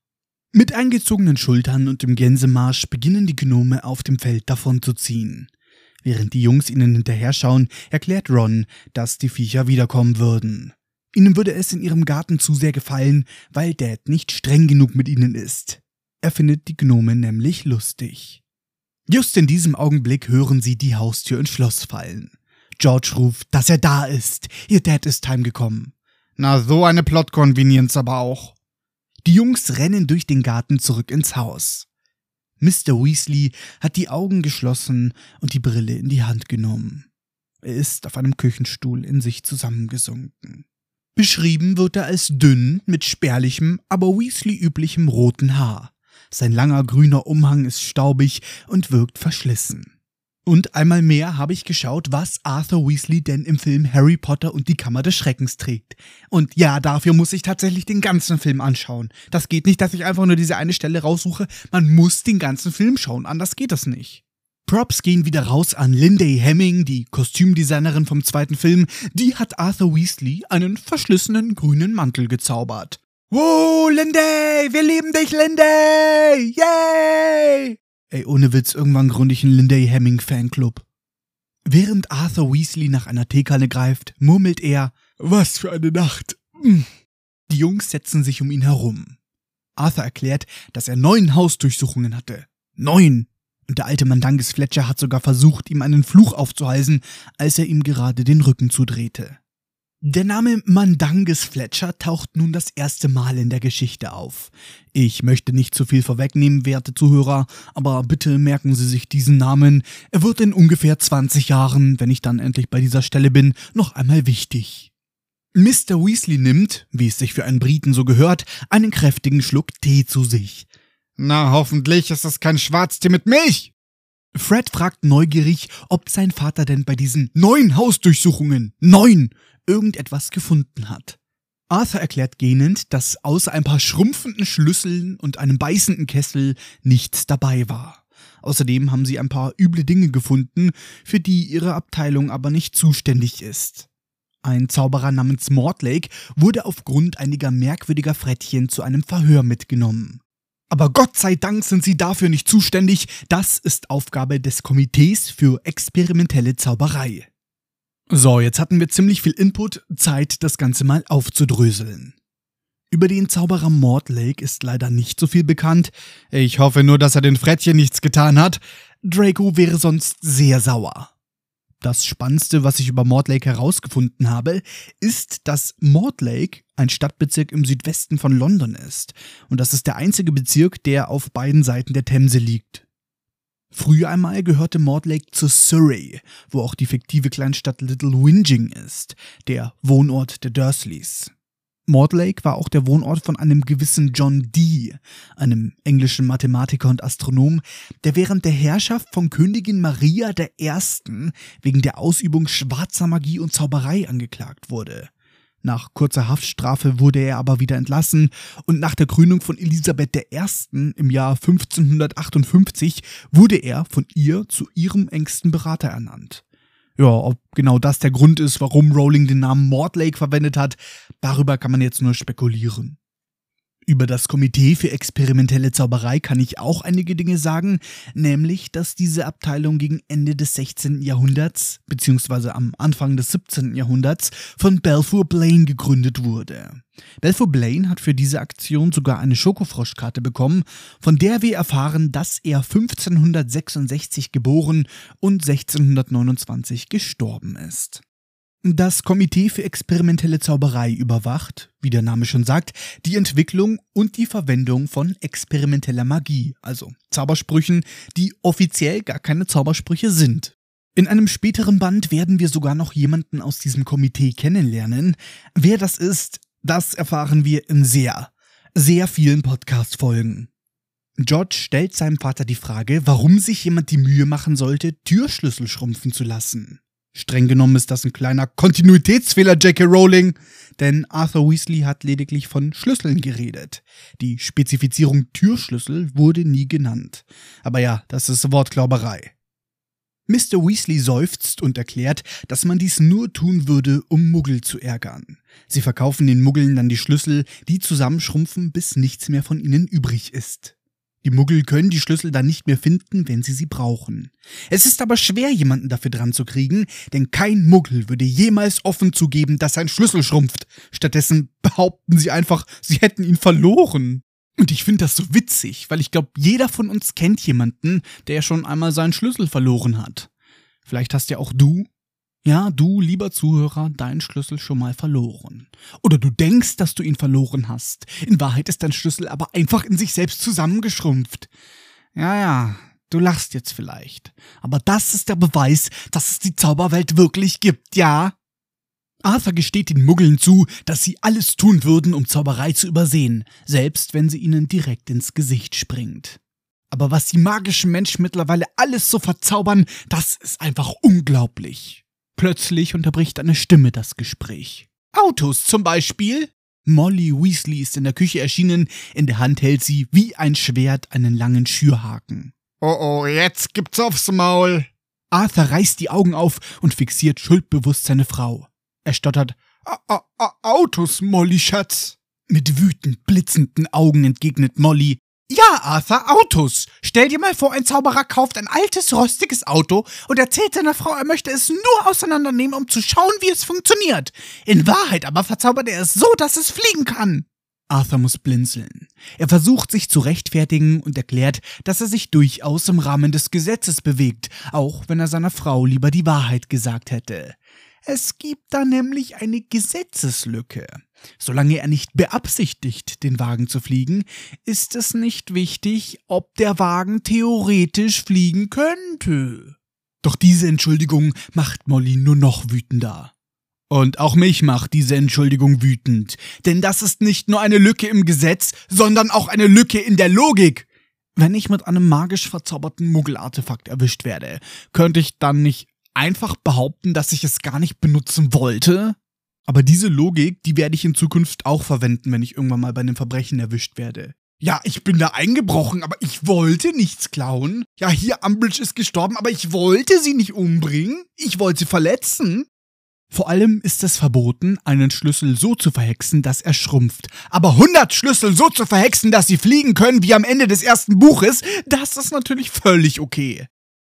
Mit eingezogenen Schultern und im Gänsemarsch beginnen die Gnome auf dem Feld davonzuziehen. Während die Jungs ihnen hinterher schauen, erklärt Ron, dass die Viecher wiederkommen würden. Ihnen würde es in ihrem Garten zu sehr gefallen, weil Dad nicht streng genug mit ihnen ist. Er findet die Gnome nämlich lustig. Just in diesem Augenblick hören sie die Haustür ins Schloss fallen. George ruft, dass er da ist. Ihr Dad ist heimgekommen. Na, so eine Plot-Convenience aber auch. Die Jungs rennen durch den Garten zurück ins Haus. Mr. Weasley hat die Augen geschlossen und die Brille in die Hand genommen. Er ist auf einem Küchenstuhl in sich zusammengesunken. Beschrieben wird er als dünn, mit spärlichem, aber Weasley üblichem roten Haar. Sein langer grüner Umhang ist staubig und wirkt verschlissen. Und einmal mehr habe ich geschaut, was Arthur Weasley denn im Film Harry Potter und die Kammer des Schreckens trägt. Und ja, dafür muss ich tatsächlich den ganzen Film anschauen. Das geht nicht, dass ich einfach nur diese eine Stelle raussuche. Man muss den ganzen Film schauen, anders geht das nicht. Props gehen wieder raus an Linday Hemming, die Kostümdesignerin vom zweiten Film. Die hat Arthur Weasley einen verschlissenen grünen Mantel gezaubert. Wow, Linday, wir lieben dich, Linday! Yay! Ey, ohne Witz, irgendwann gründe ich einen Linday Hemming Fanclub. Während Arthur Weasley nach einer Teekanne greift, murmelt er, was für eine Nacht. Hm. Die Jungs setzen sich um ihn herum. Arthur erklärt, dass er neun Hausdurchsuchungen hatte. Neun! Und der alte Mandanges Fletcher hat sogar versucht, ihm einen Fluch aufzuhalsen, als er ihm gerade den Rücken zudrehte. Der Name Mandanges Fletcher taucht nun das erste Mal in der Geschichte auf. Ich möchte nicht zu viel vorwegnehmen, werte Zuhörer, aber bitte merken Sie sich diesen Namen. Er wird in ungefähr 20 Jahren, wenn ich dann endlich bei dieser Stelle bin, noch einmal wichtig. Mr. Weasley nimmt, wie es sich für einen Briten so gehört, einen kräftigen Schluck Tee zu sich. Na, hoffentlich ist das kein Schwarztee mit Milch. Fred fragt neugierig, ob sein Vater denn bei diesen neun Hausdurchsuchungen, neun, irgendetwas gefunden hat. Arthur erklärt gähnend, dass außer ein paar schrumpfenden Schlüsseln und einem beißenden Kessel nichts dabei war. Außerdem haben sie ein paar üble Dinge gefunden, für die ihre Abteilung aber nicht zuständig ist. Ein Zauberer namens Mortlake wurde aufgrund einiger merkwürdiger Frettchen zu einem Verhör mitgenommen. Aber Gott sei Dank sind sie dafür nicht zuständig, das ist Aufgabe des Komitees für experimentelle Zauberei. So, jetzt hatten wir ziemlich viel Input, Zeit, das Ganze mal aufzudröseln. Über den Zauberer Mortlake ist leider nicht so viel bekannt. Ich hoffe nur, dass er den Frettchen nichts getan hat. Draco wäre sonst sehr sauer. Das Spannendste, was ich über Mortlake herausgefunden habe, ist, dass Mortlake ein Stadtbezirk im Südwesten von London ist. Und das ist der einzige Bezirk, der auf beiden Seiten der Themse liegt. Früher einmal gehörte Mortlake zu Surrey, wo auch die fiktive Kleinstadt Little Whinging ist, der Wohnort der Dursleys. Mortlake war auch der Wohnort von einem gewissen John Dee, einem englischen Mathematiker und Astronom, der während der Herrschaft von Königin Maria I. wegen der Ausübung schwarzer Magie und Zauberei angeklagt wurde. Nach kurzer Haftstrafe wurde er aber wieder entlassen und nach der Krönung von Elisabeth I. im Jahr 1558 wurde er von ihr zu ihrem engsten Berater ernannt. Ja, ob genau das der Grund ist, warum Rowling den Namen Mortlake verwendet hat, darüber kann man jetzt nur spekulieren. Über das Komitee für experimentelle Zauberei kann ich auch einige Dinge sagen, nämlich, dass diese Abteilung gegen Ende des 16. Jahrhunderts bzw. am Anfang des 17. Jahrhunderts von Balfour Blaine gegründet wurde. Balfour Blaine hat für diese Aktion sogar eine Schokofroschkarte bekommen, von der wir erfahren, dass er 1566 geboren und 1629 gestorben ist. Das Komitee für experimentelle Zauberei überwacht, wie der Name schon sagt, die Entwicklung und die Verwendung von experimenteller Magie, also Zaubersprüchen, die offiziell gar keine Zaubersprüche sind. In einem späteren Band werden wir sogar noch jemanden aus diesem Komitee kennenlernen. Wer das ist, das erfahren wir in sehr, sehr vielen Podcast-Folgen. George stellt seinem Vater die Frage, warum sich jemand die Mühe machen sollte, Türschlüssel schrumpfen zu lassen. Streng genommen ist das ein kleiner Kontinuitätsfehler, J.K. Rowling, denn Arthur Weasley hat lediglich von Schlüsseln geredet. Die Spezifizierung Türschlüssel wurde nie genannt. Aber ja, das ist Wortglauberei. Mr. Weasley seufzt und erklärt, dass man dies nur tun würde, um Muggel zu ärgern. Sie verkaufen den Muggeln dann die Schlüssel, die zusammenschrumpfen, bis nichts mehr von ihnen übrig ist. Die Muggel können die Schlüssel dann nicht mehr finden, wenn sie sie brauchen. Es ist aber schwer, jemanden dafür dran zu kriegen, denn kein Muggel würde jemals offen zugeben, dass sein Schlüssel schrumpft. Stattdessen behaupten sie einfach, sie hätten ihn verloren. Und ich finde das so witzig, weil ich glaube, jeder von uns kennt jemanden, der schon einmal seinen Schlüssel verloren hat. Vielleicht hast ja auch du, ja, du, lieber Zuhörer, deinen Schlüssel schon mal verloren. Oder du denkst, dass du ihn verloren hast. In Wahrheit ist dein Schlüssel aber einfach in sich selbst zusammengeschrumpft. Ja, ja, du lachst jetzt vielleicht. Aber das ist der Beweis, dass es die Zauberwelt wirklich gibt, ja? Arthur gesteht den Muggeln zu, dass sie alles tun würden, um Zauberei zu übersehen, selbst wenn sie ihnen direkt ins Gesicht springt. Aber was die magischen Menschen mittlerweile alles so verzaubern, das ist einfach unglaublich. Plötzlich unterbricht eine Stimme das Gespräch. Autos zum Beispiel? Molly Weasley ist in der Küche erschienen, in der Hand hält sie wie ein Schwert einen langen Schürhaken. Oh oh, jetzt gibt's aufs Maul. Arthur reißt die Augen auf und fixiert schuldbewusst seine Frau. Er stottert, A -A Autos, Molly, Schatz. Mit wütend blitzenden Augen entgegnet Molly, ja, Arthur, Autos. Stell dir mal vor, ein Zauberer kauft ein altes, rostiges Auto und erzählt seiner Frau, er möchte es nur auseinandernehmen, um zu schauen, wie es funktioniert. In Wahrheit aber verzaubert er es so, dass es fliegen kann. Arthur muss blinzeln. Er versucht sich zu rechtfertigen und erklärt, dass er sich durchaus im Rahmen des Gesetzes bewegt, auch wenn er seiner Frau lieber die Wahrheit gesagt hätte. Es gibt da nämlich eine Gesetzeslücke. Solange er nicht beabsichtigt, den Wagen zu fliegen, ist es nicht wichtig, ob der Wagen theoretisch fliegen könnte. Doch diese Entschuldigung macht Molly nur noch wütender. Und auch mich macht diese Entschuldigung wütend, denn das ist nicht nur eine Lücke im Gesetz, sondern auch eine Lücke in der Logik. Wenn ich mit einem magisch verzauberten Muggelartefakt erwischt werde, könnte ich dann nicht einfach behaupten, dass ich es gar nicht benutzen wollte? Aber diese Logik, die werde ich in Zukunft auch verwenden, wenn ich irgendwann mal bei einem Verbrechen erwischt werde. Ja, ich bin da eingebrochen, aber ich wollte nichts klauen. Ja, hier Umbridge ist gestorben, aber ich wollte sie nicht umbringen. Ich wollte sie verletzen. Vor allem ist es verboten, einen Schlüssel so zu verhexen, dass er schrumpft. Aber 100 Schlüssel so zu verhexen, dass sie fliegen können wie am Ende des ersten Buches, das ist natürlich völlig okay.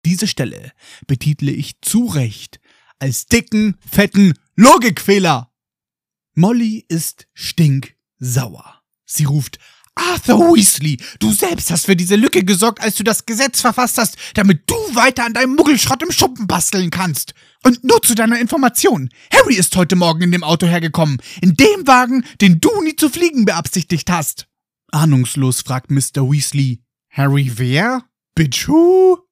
Diese Stelle betitle ich zu Recht als dicken, fetten Logikfehler. Molly ist stinksauer. Sie ruft, Arthur Weasley, du selbst hast für diese Lücke gesorgt, als du das Gesetz verfasst hast, damit du weiter an deinem Muggelschrott im Schuppen basteln kannst. Und nur zu deiner Information, Harry ist heute Morgen in dem Auto hergekommen, in dem Wagen, den du nie zu fliegen beabsichtigt hast. Ahnungslos fragt Mr. Weasley, Harry wer? Bitch who?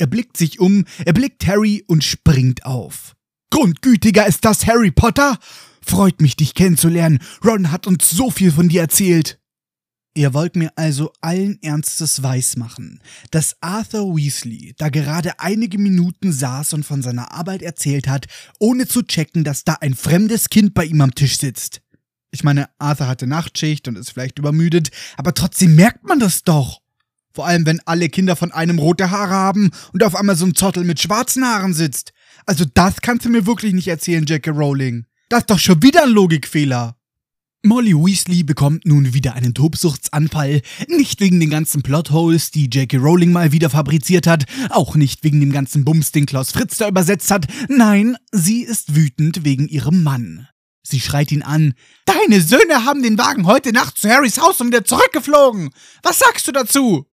Er blickt sich um, er blickt Harry und springt auf. Grundgütiger ist das, Harry Potter! Freut mich, dich kennenzulernen. Ron hat uns so viel von dir erzählt. Ihr wollt mir also allen Ernstes weismachen, dass Arthur Weasley da gerade einige Minuten saß und von seiner Arbeit erzählt hat, ohne zu checken, dass da ein fremdes Kind bei ihm am Tisch sitzt. Ich meine, Arthur hatte Nachtschicht und ist vielleicht übermüdet, aber trotzdem merkt man das doch. Vor allem, wenn alle Kinder von einem rote Haare haben und auf einmal so ein Zottel mit schwarzen Haaren sitzt. Also das kannst du mir wirklich nicht erzählen, J.K. Rowling. Das ist doch schon wieder ein Logikfehler. Molly Weasley bekommt nun wieder einen Tobsuchtsanfall, nicht wegen den ganzen Plotholes, die J.K. Rowling mal wieder fabriziert hat, auch nicht wegen dem ganzen Bums, den Klaus Fritz da übersetzt hat, nein, sie ist wütend wegen ihrem Mann. Sie schreit ihn an. Deine Söhne haben den Wagen heute Nacht zu Harrys Haus und wieder zurückgeflogen. Was sagst du dazu?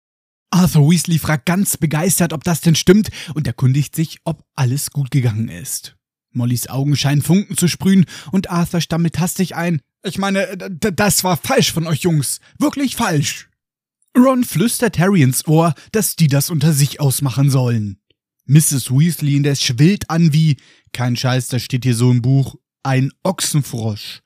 Arthur Weasley fragt ganz begeistert, ob das denn stimmt und erkundigt sich, ob alles gut gegangen ist. Mollys Augen scheinen Funken zu sprühen und Arthur stammelt hastig ein. Ich meine, das war falsch von euch Jungs. Wirklich falsch. Ron flüstert Harry ins Ohr, dass die das unter sich ausmachen sollen. Mrs. Weasley indes schwillt an wie, kein Scheiß, da steht hier so im Buch, ein Ochsenfrosch.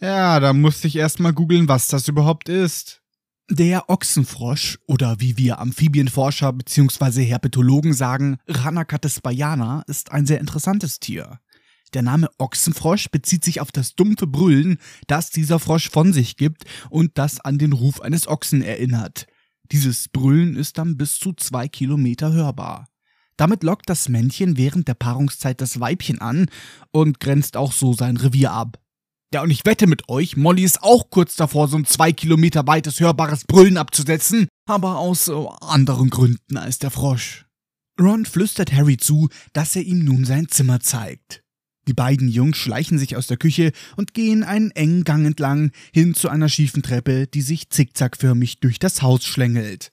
Ja, da musste ich erst mal googeln, was das überhaupt ist. Der Ochsenfrosch oder wie wir Amphibienforscher bzw. Herpetologen sagen, Ranacates baiana, ist ein sehr interessantes Tier. Der Name Ochsenfrosch bezieht sich auf das dumpfe Brüllen, das dieser Frosch von sich gibt und das an den Ruf eines Ochsen erinnert. Dieses Brüllen ist dann bis zu zwei Kilometer hörbar. Damit lockt das Männchen während der Paarungszeit das Weibchen an und grenzt auch so sein Revier ab. Ja, und ich wette mit euch, Molly ist auch kurz davor, so ein zwei Kilometer weites hörbares Brüllen abzusetzen, aber aus äh, anderen Gründen als der Frosch. Ron flüstert Harry zu, dass er ihm nun sein Zimmer zeigt. Die beiden Jungs schleichen sich aus der Küche und gehen einen engen Gang entlang hin zu einer schiefen Treppe, die sich zickzackförmig durch das Haus schlängelt.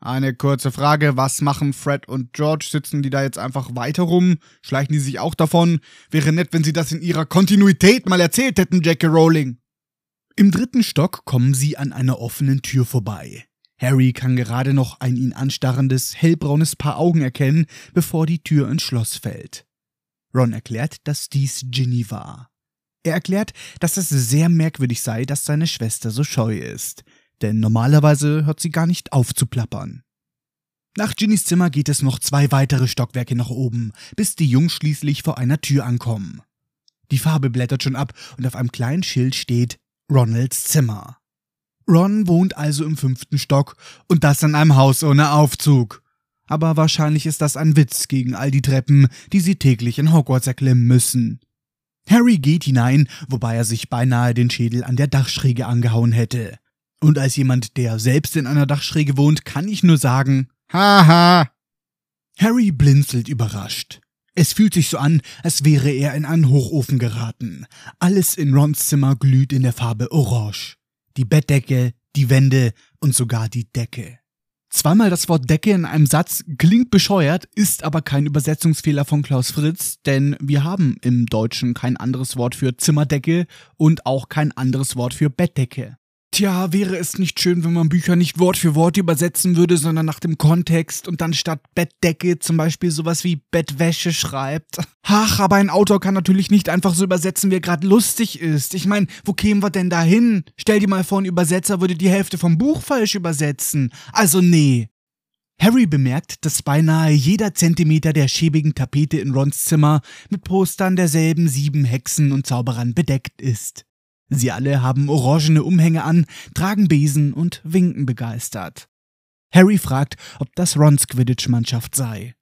Eine kurze Frage, was machen Fred und George? Sitzen die da jetzt einfach weiter rum? Schleichen die sich auch davon? Wäre nett, wenn sie das in ihrer Kontinuität mal erzählt hätten, Jackie Rowling. Im dritten Stock kommen sie an einer offenen Tür vorbei. Harry kann gerade noch ein ihn anstarrendes, hellbraunes Paar Augen erkennen, bevor die Tür ins Schloss fällt. Ron erklärt, dass dies Ginny war. Er erklärt, dass es sehr merkwürdig sei, dass seine Schwester so scheu ist denn normalerweise hört sie gar nicht auf zu plappern. Nach Ginnys Zimmer geht es noch zwei weitere Stockwerke nach oben, bis die Jungs schließlich vor einer Tür ankommen. Die Farbe blättert schon ab und auf einem kleinen Schild steht Ronalds Zimmer. Ron wohnt also im fünften Stock und das in einem Haus ohne Aufzug. Aber wahrscheinlich ist das ein Witz gegen all die Treppen, die sie täglich in Hogwarts erklimmen müssen. Harry geht hinein, wobei er sich beinahe den Schädel an der Dachschräge angehauen hätte. Und als jemand, der selbst in einer Dachschräge wohnt, kann ich nur sagen, haha. Harry blinzelt überrascht. Es fühlt sich so an, als wäre er in einen Hochofen geraten. Alles in Rons Zimmer glüht in der Farbe Orange. Die Bettdecke, die Wände und sogar die Decke. Zweimal das Wort Decke in einem Satz klingt bescheuert, ist aber kein Übersetzungsfehler von Klaus Fritz, denn wir haben im Deutschen kein anderes Wort für Zimmerdecke und auch kein anderes Wort für Bettdecke. Tja, wäre es nicht schön, wenn man Bücher nicht Wort für Wort übersetzen würde, sondern nach dem Kontext und dann statt Bettdecke zum Beispiel sowas wie Bettwäsche schreibt? Ach, aber ein Autor kann natürlich nicht einfach so übersetzen, wie er gerade lustig ist. Ich meine, wo kämen wir denn da hin? Stell dir mal vor, ein Übersetzer würde die Hälfte vom Buch falsch übersetzen. Also nee. Harry bemerkt, dass beinahe jeder Zentimeter der schäbigen Tapete in Rons Zimmer mit Postern derselben sieben Hexen und Zauberern bedeckt ist. Sie alle haben orangene Umhänge an, tragen Besen und winken begeistert. Harry fragt, ob das Rons Quidditch-Mannschaft sei.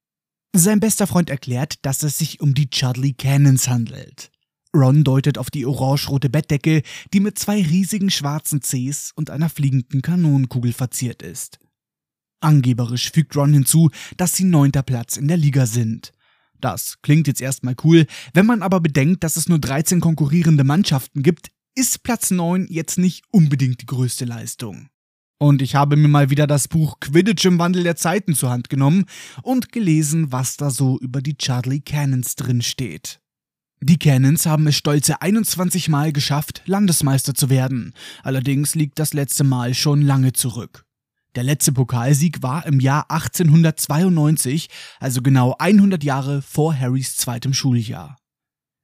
Sein bester Freund erklärt, dass es sich um die Chudley Cannons handelt. Ron deutet auf die orange-rote Bettdecke, die mit zwei riesigen schwarzen Cs und einer fliegenden Kanonenkugel verziert ist. Angeberisch fügt Ron hinzu, dass sie neunter Platz in der Liga sind. Das klingt jetzt erstmal cool, wenn man aber bedenkt, dass es nur 13 konkurrierende Mannschaften gibt, ist Platz 9 jetzt nicht unbedingt die größte Leistung. Und ich habe mir mal wieder das Buch Quidditch im Wandel der Zeiten zur Hand genommen und gelesen, was da so über die Charlie Cannons drin steht. Die Cannons haben es stolze 21 Mal geschafft, Landesmeister zu werden. Allerdings liegt das letzte Mal schon lange zurück. Der letzte Pokalsieg war im Jahr 1892, also genau 100 Jahre vor Harrys zweitem Schuljahr.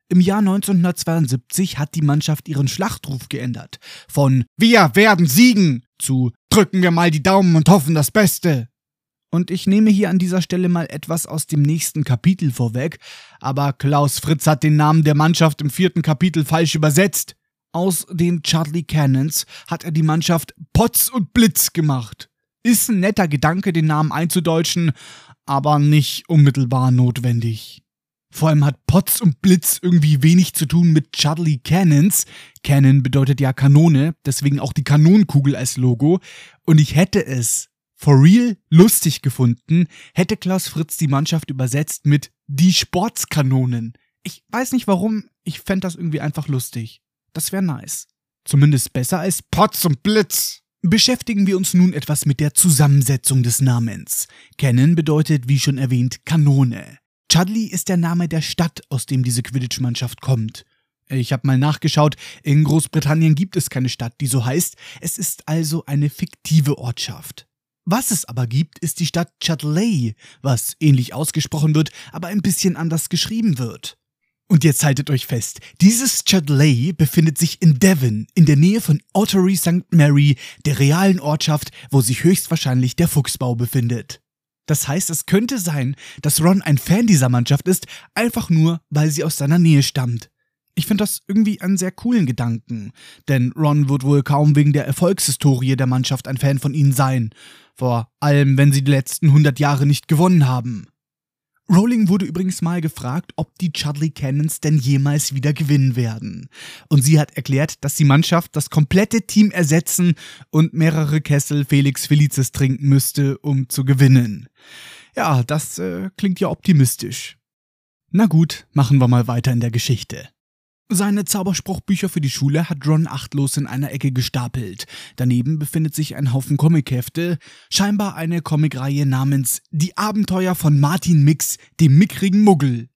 Im Jahr 1972 hat die Mannschaft ihren Schlachtruf geändert. Von Wir werden siegen zu Drücken wir mal die Daumen und hoffen das Beste. Und ich nehme hier an dieser Stelle mal etwas aus dem nächsten Kapitel vorweg, aber Klaus Fritz hat den Namen der Mannschaft im vierten Kapitel falsch übersetzt. Aus den Charlie Cannons hat er die Mannschaft Potz und Blitz gemacht. Ist ein netter Gedanke, den Namen einzudeutschen, aber nicht unmittelbar notwendig. Vor allem hat Potz und Blitz irgendwie wenig zu tun mit Chudley Cannons. Cannon bedeutet ja Kanone, deswegen auch die Kanonenkugel als Logo. Und ich hätte es for real lustig gefunden, hätte Klaus Fritz die Mannschaft übersetzt mit die Sportskanonen. Ich weiß nicht warum, ich fände das irgendwie einfach lustig. Das wäre nice. Zumindest besser als Potz und Blitz. Beschäftigen wir uns nun etwas mit der Zusammensetzung des Namens. Cannon bedeutet, wie schon erwähnt, Kanone. Chudley ist der Name der Stadt, aus dem diese Quidditch-Mannschaft kommt. Ich habe mal nachgeschaut, in Großbritannien gibt es keine Stadt, die so heißt. Es ist also eine fiktive Ortschaft. Was es aber gibt, ist die Stadt Chudley, was ähnlich ausgesprochen wird, aber ein bisschen anders geschrieben wird. Und jetzt haltet euch fest, dieses Chudley befindet sich in Devon, in der Nähe von Ottery St. Mary, der realen Ortschaft, wo sich höchstwahrscheinlich der Fuchsbau befindet. Das heißt, es könnte sein, dass Ron ein Fan dieser Mannschaft ist, einfach nur, weil sie aus seiner Nähe stammt. Ich finde das irgendwie einen sehr coolen Gedanken, denn Ron wird wohl kaum wegen der Erfolgshistorie der Mannschaft ein Fan von ihnen sein, vor allem wenn sie die letzten 100 Jahre nicht gewonnen haben. Rowling wurde übrigens mal gefragt, ob die Chudley Cannons denn jemals wieder gewinnen werden. Und sie hat erklärt, dass die Mannschaft das komplette Team ersetzen und mehrere Kessel Felix Felicis trinken müsste, um zu gewinnen. Ja, das äh, klingt ja optimistisch. Na gut, machen wir mal weiter in der Geschichte. Seine Zauberspruchbücher für die Schule hat Ron achtlos in einer Ecke gestapelt. Daneben befindet sich ein Haufen Comichefte, scheinbar eine Comicreihe namens Die Abenteuer von Martin Mix, dem mickrigen Muggel.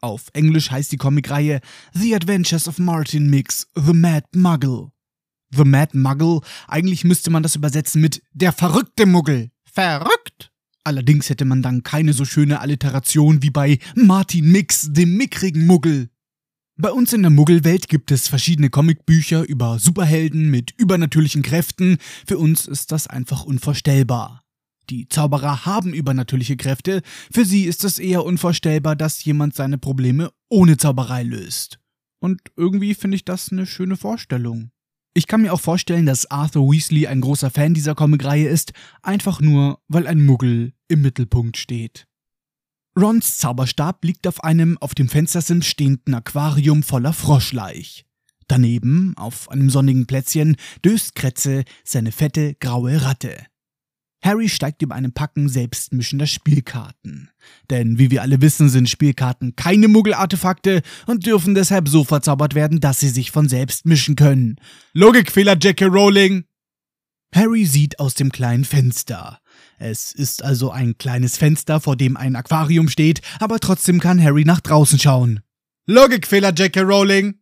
Auf Englisch heißt die Comicreihe The Adventures of Martin Mix, The Mad Muggle. The Mad Muggle, eigentlich müsste man das übersetzen mit Der verrückte Muggel. Verrückt? Allerdings hätte man dann keine so schöne Alliteration wie bei Martin Mix, dem mickrigen Muggel. Bei uns in der Muggelwelt gibt es verschiedene Comicbücher über Superhelden mit übernatürlichen Kräften. Für uns ist das einfach unvorstellbar. Die Zauberer haben übernatürliche Kräfte, für sie ist es eher unvorstellbar, dass jemand seine Probleme ohne Zauberei löst. Und irgendwie finde ich das eine schöne Vorstellung. Ich kann mir auch vorstellen, dass Arthur Weasley ein großer Fan dieser Comicreihe ist, einfach nur, weil ein Muggel im Mittelpunkt steht. Rons Zauberstab liegt auf einem auf dem Fenstersims stehenden Aquarium voller Froschleich. Daneben, auf einem sonnigen Plätzchen, döst Kretze seine fette, graue Ratte. Harry steigt über einem Packen selbstmischender Spielkarten. Denn wie wir alle wissen, sind Spielkarten keine Muggelartefakte und dürfen deshalb so verzaubert werden, dass sie sich von selbst mischen können. Logikfehler, J.K. Rowling! Harry sieht aus dem kleinen Fenster. Es ist also ein kleines Fenster, vor dem ein Aquarium steht, aber trotzdem kann Harry nach draußen schauen. Logikfehler, J.K. Rowling!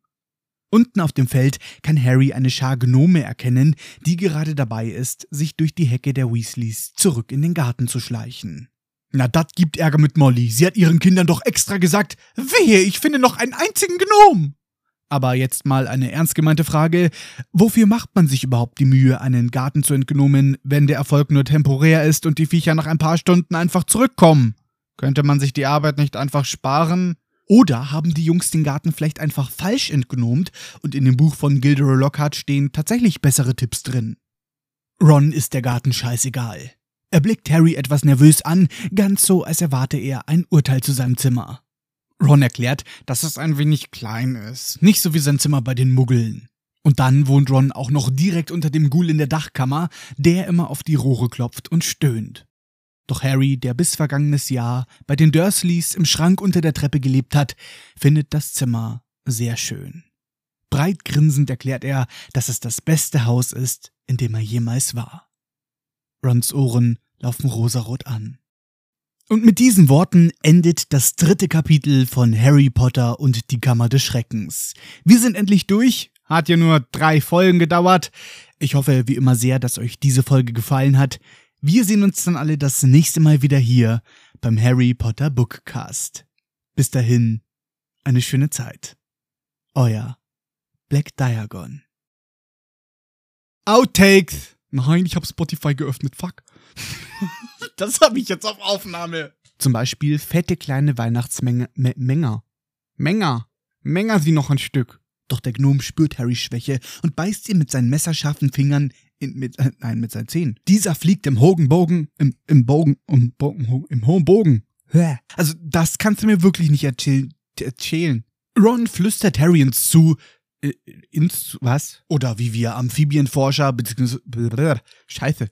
Unten auf dem Feld kann Harry eine Schar Gnome erkennen, die gerade dabei ist, sich durch die Hecke der Weasleys zurück in den Garten zu schleichen. Na, dat gibt Ärger mit Molly. Sie hat ihren Kindern doch extra gesagt, wehe, ich finde noch einen einzigen Gnom. Aber jetzt mal eine ernst gemeinte Frage. Wofür macht man sich überhaupt die Mühe, einen Garten zu entgnomen, wenn der Erfolg nur temporär ist und die Viecher nach ein paar Stunden einfach zurückkommen? Könnte man sich die Arbeit nicht einfach sparen? Oder haben die Jungs den Garten vielleicht einfach falsch entgnomt und in dem Buch von Gilderoy Lockhart stehen tatsächlich bessere Tipps drin? Ron ist der Garten scheißegal. Er blickt Harry etwas nervös an, ganz so, als erwarte er ein Urteil zu seinem Zimmer. Ron erklärt, dass es ein wenig klein ist, nicht so wie sein Zimmer bei den Muggeln. Und dann wohnt Ron auch noch direkt unter dem Ghoul in der Dachkammer, der immer auf die Rohre klopft und stöhnt. Doch Harry, der bis vergangenes Jahr bei den Dursleys im Schrank unter der Treppe gelebt hat, findet das Zimmer sehr schön. Breit grinsend erklärt er, dass es das beste Haus ist, in dem er jemals war. Rons Ohren laufen rosarot an. Und mit diesen Worten endet das dritte Kapitel von Harry Potter und die Kammer des Schreckens. Wir sind endlich durch. Hat ja nur drei Folgen gedauert. Ich hoffe wie immer sehr, dass euch diese Folge gefallen hat. Wir sehen uns dann alle das nächste Mal wieder hier beim Harry Potter Bookcast. Bis dahin, eine schöne Zeit. Euer Black Diagon. Outtakes! Nein, ich habe Spotify geöffnet, fuck. Das habe ich jetzt auf Aufnahme. Zum Beispiel fette kleine Weihnachtsmenge. Me Menger. Menger. Menger sie noch ein Stück. Doch der Gnom spürt Harrys Schwäche und beißt ihn mit seinen messerscharfen Fingern in, mit, äh, nein, mit seinen Zähnen. Dieser fliegt im hohen Bogen, im, im Bogen, im, Bogen, im hohen Bogen. Also, das kannst du mir wirklich nicht erzählen. erzählen. Ron flüstert Harry ins zu, äh, ins, was? Oder wie wir Amphibienforscher, beziehungsweise, scheiße,